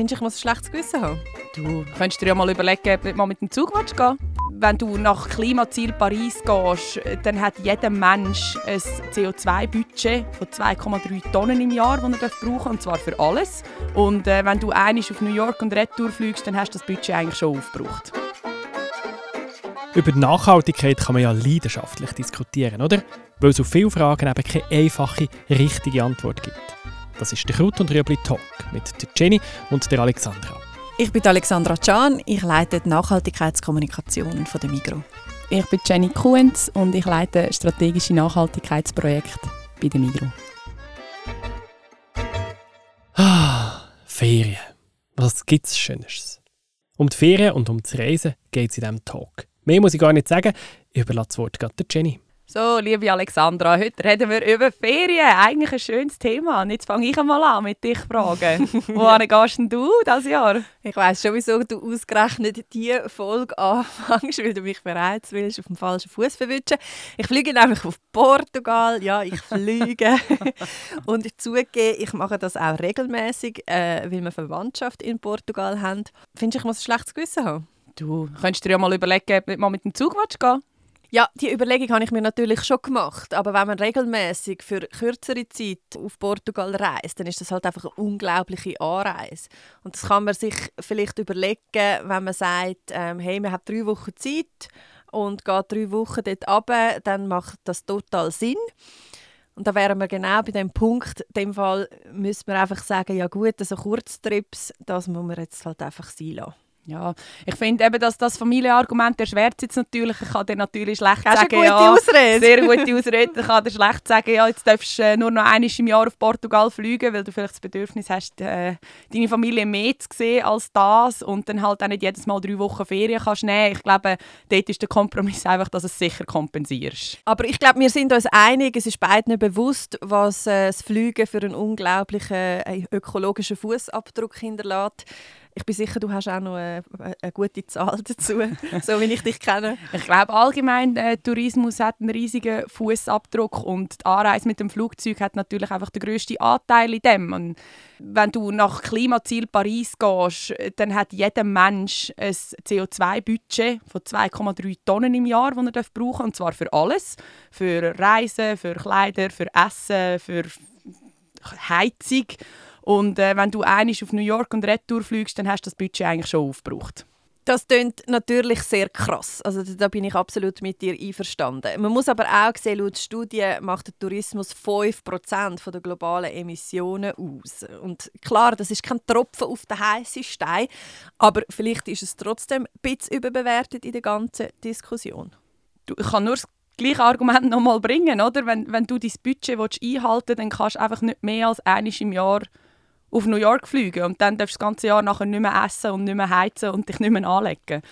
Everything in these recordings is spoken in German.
Findest du, ich muss ein schlechtes Gewissen haben? Du könntest dir ja mal überlegen, ob du mal mit dem Zug gehen willst. Wenn du nach Klimaziel Paris gehst, dann hat jeder Mensch ein CO2-Budget von 2,3 Tonnen im Jahr, das er brauchen darf, und zwar für alles. Und äh, wenn du einmal auf New York und Retour fliegst, dann hast du das Budget eigentlich schon aufgebraucht. Über Nachhaltigkeit kann man ja leidenschaftlich diskutieren, oder? Weil es auf viele Fragen eben keine einfache, richtige Antwort gibt. Das ist der Kraut und Rüebli Talk mit der Jenny und der Alexandra. Ich bin Alexandra Can, ich leite die Nachhaltigkeitskommunikation von der Migro. Ich bin Jenny Kuhns und ich leite strategische Nachhaltigkeitsprojekte bei der Migro. Ah, Ferien. Was gibt's Schönes? Um die Ferien und um das Reisen geht es in diesem Talk. Mehr muss ich gar nicht sagen. Ich überlasse das Wort gerade der Jenny. So, liebe Alexandra, heute reden wir über Ferien. Eigentlich ein schönes Thema. Und jetzt fange ich einmal an mit dich fragen. Wohin gehst denn du dieses Jahr? Ich weiss schon, wieso du ausgerechnet diese Folge anfängst, weil du mich bereits willst auf dem falschen Fuß verwischen. Ich fliege nämlich auf Portugal. Ja, ich fliege. Und ich zugebe, ich mache das auch regelmäßig, äh, weil wir Verwandtschaft in Portugal haben. Findest du, ich muss ein schlechtes Gewissen haben? Du könntest dir ja mal überlegen, ob du mal mit dem Zug gehen ja, die Überlegung habe ich mir natürlich schon gemacht. Aber wenn man regelmäßig für kürzere Zeit auf Portugal reist, dann ist das halt einfach eine unglaubliche Anreise. Und das kann man sich vielleicht überlegen, wenn man sagt, ähm, hey, man hat drei Wochen Zeit und geht drei Wochen dort runter, dann macht das total Sinn. Und da wären wir genau bei dem Punkt. In dem Fall müssen wir einfach sagen, ja gut, so Kurztrips, das muss man jetzt halt einfach sein lassen. Ja, ich finde eben, dass das Familienargument erschwert jetzt natürlich. Ich kann dir natürlich schlecht Hast sagen, ja, Ausrede? sehr gute Ausrede. Ich kann dir schlecht sagen, ja, jetzt darfst du äh, nur noch einmal im Jahr auf Portugal fliegen, weil du vielleicht das Bedürfnis hast, äh, deine Familie mehr zu sehen als das und dann halt auch nicht jedes Mal drei Wochen Ferien kannst nehmen. Ich glaube, dort ist der Kompromiss einfach, dass du es sicher kompensierst. Aber ich glaube, wir sind uns einig, es ist beiden bewusst, was äh, das Fliegen für einen unglaublichen äh, ökologischen Fußabdruck hinterlässt. Ich bin sicher, du hast auch noch eine, eine gute Zahl dazu, so wie ich dich kenne. Ich glaube allgemein, äh, Tourismus hat einen riesigen Fußabdruck und die Anreise mit dem Flugzeug hat natürlich einfach den grössten Anteil in dem. Und wenn du nach Klimaziel Paris gehst, dann hat jeder Mensch ein CO2-Budget von 2,3 Tonnen im Jahr, das er brauchen darf, und zwar für alles. Für Reisen, für Kleider, für Essen, für Heizung. Und äh, wenn du einmal auf New York und Retour fliegst, dann hast du das Budget eigentlich schon aufgebraucht. Das klingt natürlich sehr krass. Also da bin ich absolut mit dir einverstanden. Man muss aber auch sehen, laut Studien macht der Tourismus 5% der globalen Emissionen aus. Und klar, das ist kein Tropfen auf den heißen Stein, aber vielleicht ist es trotzdem ein bisschen überbewertet in der ganzen Diskussion. Du, ich kann nur das gleiche Argument noch mal bringen, oder? Wenn, wenn du dein Budget einhalten willst, dann kannst du einfach nicht mehr als einmal im Jahr auf New York fliegen und dann darfst du das ganze Jahr nachher nicht mehr essen und nicht mehr heizen und dich nicht mehr anlegen.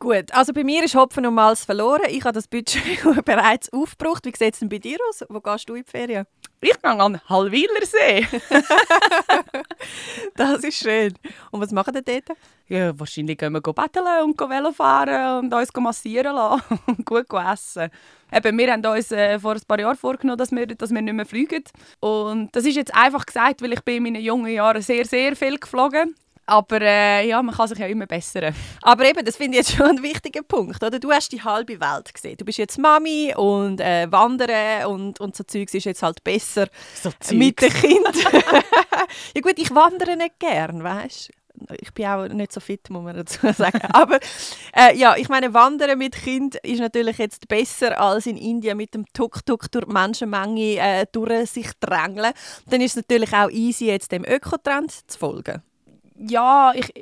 Gut, also bei mir ist Hopfen und Malz verloren. Ich habe das Budget bereits aufgebraucht. Wie sieht es denn bei dir aus? Wo gehst du in die Ferien? Ich gehe an Hallwilersee. das ist schön. Und was machen ihr dort? Ja, wahrscheinlich gehen wir betteln und Velo fahren und uns massieren lassen und gut essen. Eben, wir haben uns äh, vor ein paar Jahren vorgenommen, dass wir, dass wir nicht mehr fliegen. Und das ist jetzt einfach gesagt, weil ich bin in meinen jungen Jahren sehr, sehr viel geflogen aber äh, ja, man kann sich ja immer bessern. Aber eben, das finde ich jetzt schon ein wichtiger Punkt. Oder? Du hast die halbe Welt gesehen. Du bist jetzt Mami und äh, Wandern und, und so Zeugs ist jetzt halt besser so mit den Kindern. ja gut, ich wandere nicht gern, weißt ich bin auch nicht so fit, muss man dazu sagen. Aber äh, ja, ich meine, Wandern mit Kind ist natürlich jetzt besser als in Indien mit dem Tuk-Tuk durch die Menschenmenge äh, durch sich drängeln. Dann ist es natürlich auch easy, jetzt dem Ökotrend zu folgen ja, ich,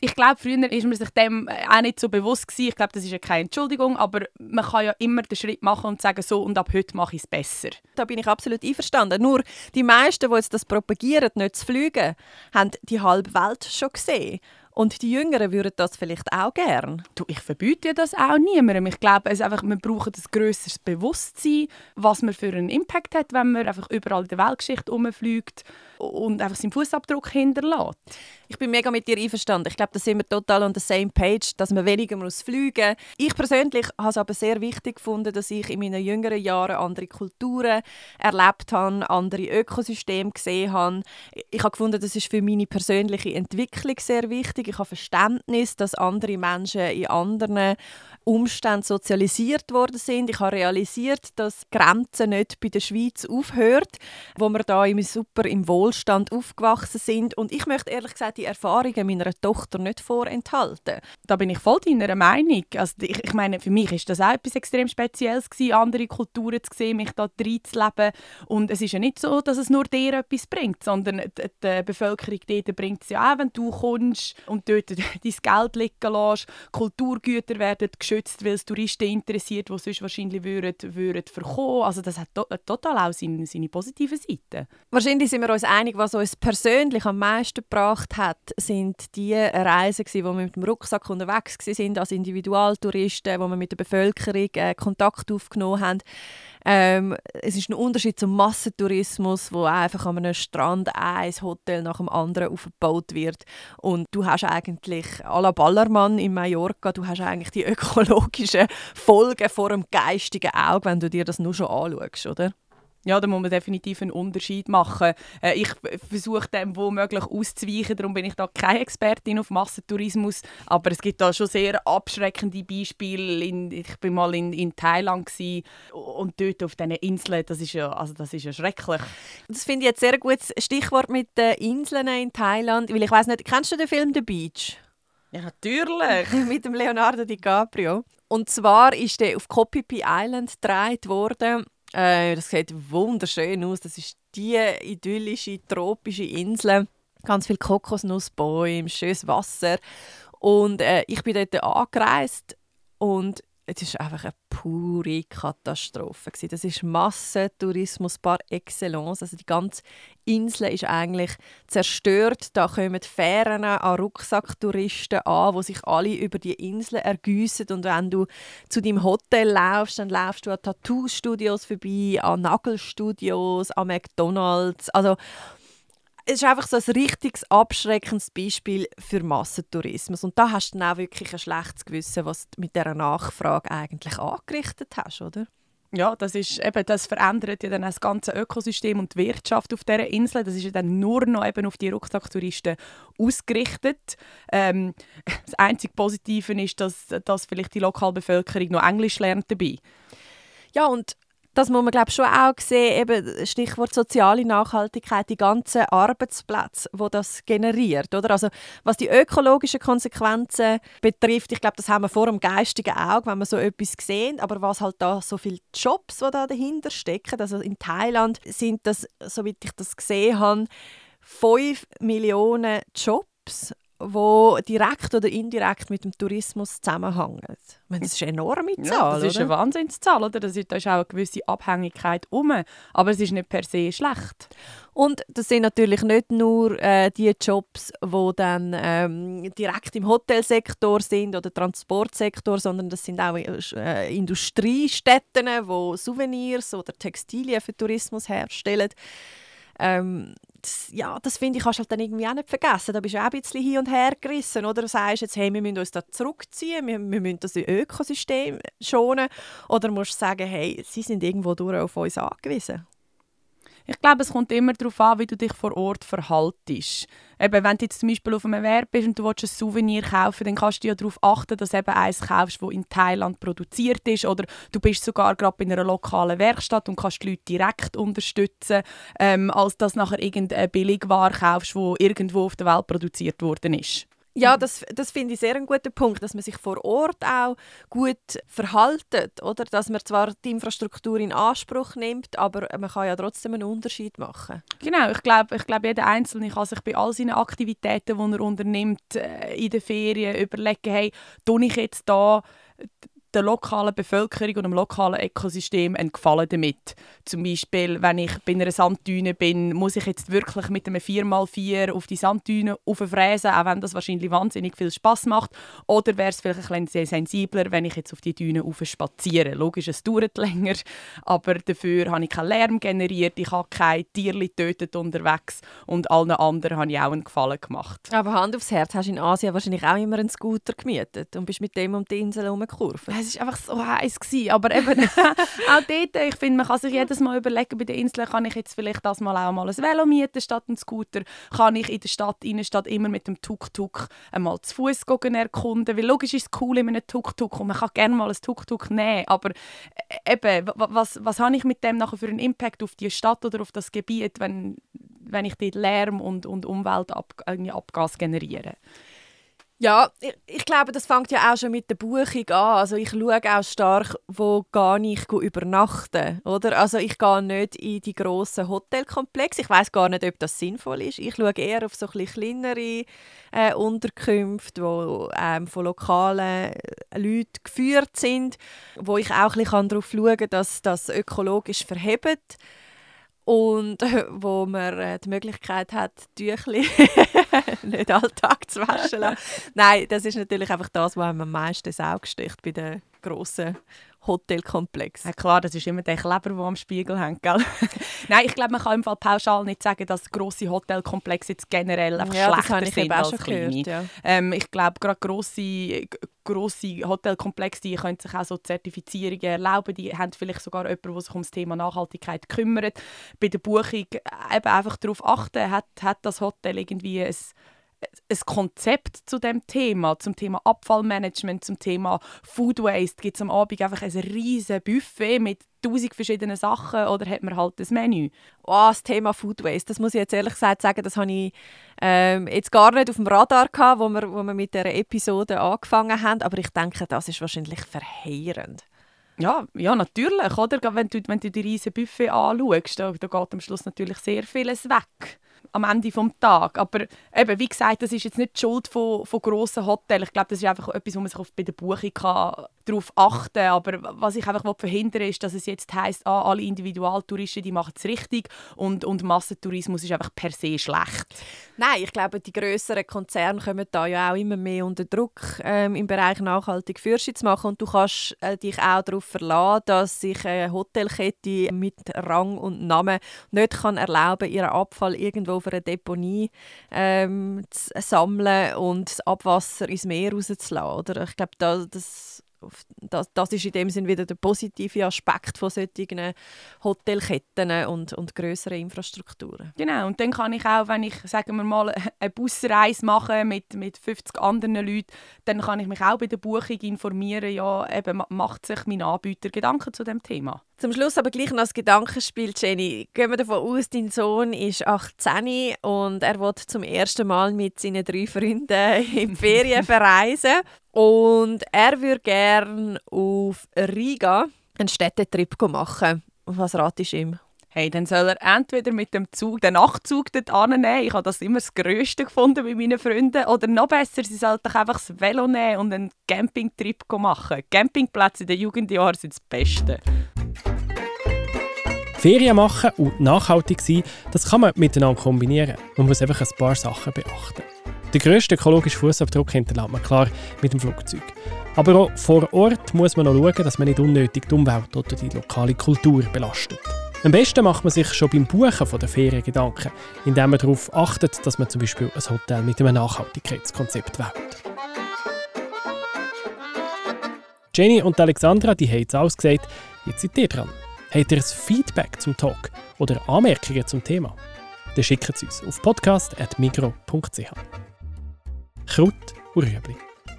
ich glaube, früher ist man sich dem auch nicht so bewusst gewesen. Ich glaube, das ist ja keine Entschuldigung, aber man kann ja immer den Schritt machen und sagen, so und ab heute mache ich es besser. Da bin ich absolut einverstanden. Nur die meisten, die jetzt das propagieren, nicht zu fliegen, haben die halbe Welt schon gesehen. Und die Jüngeren würden das vielleicht auch gern. Du, ich verbiete das auch niemandem. Ich glaube, es einfach, wir brauchen ein grösseres Bewusstsein, was man für einen Impact hat, wenn man einfach überall in der Weltgeschichte rumfliegt und einfach seinen Fußabdruck hinterlässt. Ich bin mega mit dir einverstanden. Ich glaube, da sind wir total on the same page, dass man weniger muss fliegen muss. Ich persönlich habe es aber sehr wichtig gefunden, dass ich in meinen jüngeren Jahren andere Kulturen erlebt habe, andere Ökosysteme gesehen habe. Ich habe gefunden, das ist für meine persönliche Entwicklung sehr wichtig. Ich habe Verständnis, dass andere Menschen in anderen Umständen sozialisiert worden sind. Ich habe realisiert, dass Grenzen nicht bei der Schweiz aufhört, wo wir da im super im Wohlstand aufgewachsen sind. Und ich möchte ehrlich gesagt die Erfahrungen meiner Tochter nicht vorenthalten. Da bin ich voll deiner Meinung. Also ich, ich meine, für mich ist das auch etwas extrem Spezielles gewesen, andere Kulturen zu sehen, mich da reinzuleben. Und es ist ja nicht so, dass es nur dir etwas bringt, sondern die, die Bevölkerung dort bringt es ja auch, wenn du kommst und dort dein Geld liegen lässt. Kulturgüter werden geschützt, weil es Touristen interessiert, die sonst wahrscheinlich würden, würden verkommen. Also das hat to total auch seine, seine positiven Seiten. Wahrscheinlich sind wir uns einig, was uns persönlich am meisten gebracht hat, sind die Reisen, wo wir mit dem Rucksack unterwegs sind als Individualtouristen, wo wir mit der Bevölkerung äh, Kontakt aufgenommen haben. Ähm, es ist ein Unterschied zum Massentourismus, wo einfach an einem Strand ein Hotel nach dem anderen aufgebaut wird und du hast eigentlich à la Ballermann in Mallorca, du hast eigentlich die ökologischen Folgen vor dem geistigen Auge, wenn du dir das nur schon anschaust, oder? Ja, da muss man definitiv einen Unterschied machen. Äh, ich versuche dem womöglich auszuweichen, darum bin ich da keine Expertin auf Massentourismus, aber es gibt da schon sehr abschreckende Beispiele. In, ich bin mal in, in Thailand und dort auf diesen Inseln, das ist ja, also das ist ja schrecklich. Das finde ich jetzt sehr gutes Stichwort mit den Inseln in Thailand, weil ich weiß nicht, kennst du den Film The Beach? Ja, natürlich. mit dem Leonardo DiCaprio. Und zwar ist der auf Kopipi Island gedreht worden äh, das sieht wunderschön aus. Das ist die idyllische tropische Insel. Ganz viele Kokosnussbäume, schönes Wasser. Und äh, ich bin dort angereist und es war einfach eine pure Katastrophe. Das ist Massentourismus par excellence. Also die ganze Insel ist eigentlich zerstört. Da kommen Fähren an Rucksacktouristen an, die sich alle über die Insel ergüssen. Und wenn du zu deinem Hotel laufst, dann laufst du an Tattoo-Studios vorbei, an Nagelstudios, an McDonalds. Also es ist einfach so ein richtiges abschreckendes Beispiel für Massentourismus. Und da hast du dann auch wirklich ein schlechtes Gewissen, was du mit dieser Nachfrage eigentlich angerichtet hast, oder? Ja, das, ist, eben, das verändert ja dann das ganze Ökosystem und die Wirtschaft auf dieser Insel. Das ist ja dann nur noch eben auf die Rucksacktouristen ausgerichtet. Ähm, das einzige Positive ist, dass, dass vielleicht die Lokalbevölkerung noch Englisch lernt dabei. Ja, und das muss man glaube schon auch sehen, eben Stichwort soziale Nachhaltigkeit, die ganzen Arbeitsplätze, wo das generiert, oder? Also was die ökologischen Konsequenzen betrifft, ich glaube, das haben wir vor dem geistigen Auge, wenn wir so etwas sehen, aber was halt da so viele Jobs, die da dahinter stecken, also in Thailand sind das, soweit ich das gesehen habe, 5 Millionen Jobs wo direkt oder indirekt mit dem Tourismus zusammenhängen. meine, das ist eine enorme Zahl. Ja, das ist eine Wahnsinnszahl. Oder? Das ist, da ist auch eine gewisse Abhängigkeit um. Aber es ist nicht per se schlecht. Und das sind natürlich nicht nur äh, die Jobs, die dann ähm, direkt im Hotelsektor sind oder Transportsektor, sondern das sind auch äh, Industriestätten, die Souvenirs oder Textilien für Tourismus herstellen. Ähm, das, ja, das finde ich, kannst du halt dann irgendwie auch nicht vergessen. Da bist du auch ein bisschen hin und her gerissen. Oder du sagst jetzt, hey, wir müssen uns da zurückziehen, wir, wir müssen das Ökosystem schonen. Oder musst du sagen, hey, sie sind irgendwo durch auf uns angewiesen. Ich glaube, es kommt immer darauf an, wie du dich vor Ort verhaltest. Eben, wenn du jetzt zum Beispiel auf einem Erwerb bist und du willst ein Souvenir kaufen, dann kannst du ja darauf achten, dass du eben eins kaufst, das in Thailand produziert ist. Oder du bist sogar gerade in einer lokalen Werkstatt und kannst die Leute direkt unterstützen, ähm, als dass du nachher irgendeine Billigware kaufst, die irgendwo auf der Welt produziert worden ist. Ja, das, das finde ich sehr einen guten Punkt, dass man sich vor Ort auch gut verhaltet, oder? Dass man zwar die Infrastruktur in Anspruch nimmt, aber man kann ja trotzdem einen Unterschied machen. Genau, ich glaube, ich glaub, jeder Einzelne kann sich bei all seinen Aktivitäten, die er unternimmt, äh, in den Ferien überlegen, hey, tue ich jetzt da der lokalen Bevölkerung und dem lokalen Ökosystem einen Gefallen damit. Zum Beispiel, wenn ich bei einer Sanddüne bin, muss ich jetzt wirklich mit einem 4x4 auf die Sanddüne auffräsen, auch wenn das wahrscheinlich wahnsinnig viel Spaß macht. Oder wäre es vielleicht ein bisschen sensibler, wenn ich jetzt auf die Düne spaziere. Logisch, es dauert länger, aber dafür habe ich keinen Lärm generiert, ich habe keine Tiere getötet unterwegs und allen anderen habe ich auch einen Gefallen gemacht. Aber Hand aufs Herz, hast du in Asien wahrscheinlich auch immer einen Scooter gemietet und bist mit dem um die Insel herumgekurvt? Es war einfach so heiß. Aber eben, auch dort, ich finde, man kann sich jedes Mal überlegen, bei den Inseln kann ich jetzt vielleicht das mal auch mal ein Velo mieten statt einen Scooter. Kann ich in der Stadt, Innenstadt immer mit dem Tuk-Tuk einmal zu Fuß erkunden. Weil logisch ist es cool in einem Tuk-Tuk und man kann gerne mal ein Tuk-Tuk nehmen. Aber äh, eben, was, was habe ich mit dem nachher für einen Impact auf die Stadt oder auf das Gebiet, wenn, wenn ich dort Lärm und, und Umweltabgas generiere? Ja, ich, ich, glaube, das fängt ja auch schon mit der Buchung an. Also ich schaue auch stark, wo gehe ich übernachten, oder? Also ich gehe nicht in die grossen Hotelkomplexe. Ich weiß gar nicht, ob das sinnvoll ist. Ich schaue eher auf so ein kleinere äh, Unterkünfte, die ähm, von lokalen äh, Leuten geführt sind, wo ich auch ein bisschen darauf schauen kann, dass das ökologisch verhebt und wo man äh, die Möglichkeit hat, Tüchli nicht alltag zu waschen. Nein, das ist natürlich einfach das, was einem am meisten ins Auge sticht bei den grossen Hotelkomplex. Ja, klar, das ist immer der Kleber, der am Spiegel hängt. Gell? Nein, ich glaube, man kann im Fall pauschal nicht sagen, dass grosse Hotelkomplexe jetzt generell einfach ja, schlechter das sind als kleine. Gehört, ja. ähm, ich glaube, gerade grosse, grosse Hotelkomplexe die können sich auch so Zertifizierungen erlauben. Die haben vielleicht sogar jemanden, der sich um das Thema Nachhaltigkeit kümmert. Bei der Buchung eben einfach darauf achten, hat, hat das Hotel irgendwie ein ein Konzept zu dem Thema, zum Thema Abfallmanagement, zum Thema Food Waste. Gibt es am Abend einfach ein riesiges Buffet mit tausend verschiedenen Sachen oder hat man halt das Menü? Oh, das Thema Food Waste, das muss ich jetzt ehrlich gesagt sagen, das habe ich ähm, jetzt gar nicht auf dem Radar gehabt, wo wir, wo wir mit dieser Episode angefangen haben, aber ich denke, das ist wahrscheinlich verheerend. Ja, ja, natürlich, oder? Wenn du, wenn du die riesen Buffet anschaust, da, da geht am Schluss natürlich sehr vieles weg am Ende des Tages. Aber eben, wie gesagt, das ist jetzt nicht die Schuld von, von grossen Hotels. Ich glaube, das ist einfach etwas, wo man sich bei der Buchung kann darauf achten Aber was ich einfach verhindern ist, dass es jetzt heisst, ah, alle Individualtouristen machen es richtig und, und Massentourismus ist einfach per se schlecht. Nein, ich glaube, die größeren Konzerne kommen da ja auch immer mehr unter Druck, ähm, im Bereich nachhaltig Führung zu machen. Und du kannst äh, dich auch darauf verlassen, dass sich eine Hotelkette mit Rang und Namen nicht kann erlauben ihren Abfall irgendwo auf einer Deponie ähm, zu sammeln und das Abwasser ins Meer rauszulassen. Oder? Ich glaube, da, das das, das ist in dem Sinn wieder der positive Aspekt von solchen Hotelketten und, und größeren Infrastrukturen. Genau, und dann kann ich auch, wenn ich, sagen wir mal, eine Busreise mache mit, mit 50 anderen Leuten, dann kann ich mich auch bei der Buchung informieren, ja, eben, macht sich mein Anbieter Gedanken zu dem Thema. Zum Schluss aber gleich noch das Gedankenspiel, Jenny. Gehen wir davon aus, dein Sohn ist 18 und er wird zum ersten Mal mit seinen drei Freunden in die Ferien verreisen. Und er würde gerne auf Riga einen Städtetrip machen. Was ratest du ihm? Hey, dann soll er entweder mit dem Zug, den Nachtzug dort annehmen. Ich habe das immer das Größte gefunden bei meinen Freunden. Oder noch besser, sie sollten einfach das Velo nehmen und einen Campingtrip machen. Campingplätze in den Jugendjahren sind das Beste. Ferien machen und nachhaltig sein, das kann man miteinander kombinieren. Man muss einfach ein paar Sachen beachten. Den grössten ökologischen Fußabdruck hinterlässt man klar mit dem Flugzeug. Aber auch vor Ort muss man noch schauen, dass man nicht unnötig die Umwelt oder die lokale Kultur belastet. Am besten macht man sich schon beim Buchen der Ferien Gedanken, indem man darauf achtet, dass man zum Beispiel ein Hotel mit einem Nachhaltigkeitskonzept wählt. Jenny und Alexandra die haben es ausgesagt, jetzt seid ihr dran. Habt ihr ein Feedback zum Talk oder Anmerkungen zum Thema? Dann schickt es uns auf podcast.migro.ch. Kraut und Rüebli.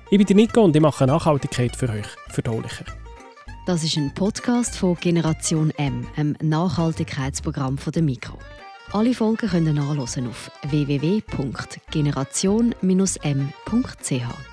Ich bin Nico und ich mache Nachhaltigkeit für euch verdaulicher. Das ist ein Podcast von Generation M, einem Nachhaltigkeitsprogramm von der Migro. Alle Folgen können nachlesen auf www.generation-m.ch.